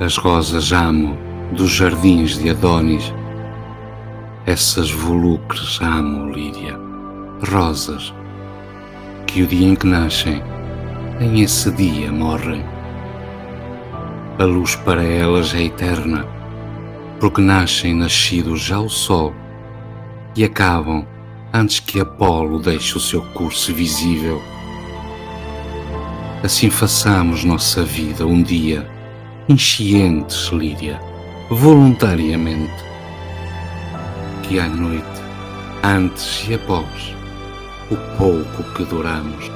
As rosas amo dos jardins de Adonis, essas volúcres amo, Líria, rosas que o dia em que nascem, em esse dia morrem. A luz para elas é eterna, porque nascem nascidos já o sol e acabam antes que Apolo deixe o seu curso visível. Assim façamos nossa vida um dia, enchientes, Líria, voluntariamente. Que à noite, antes e após, o pouco que duramos,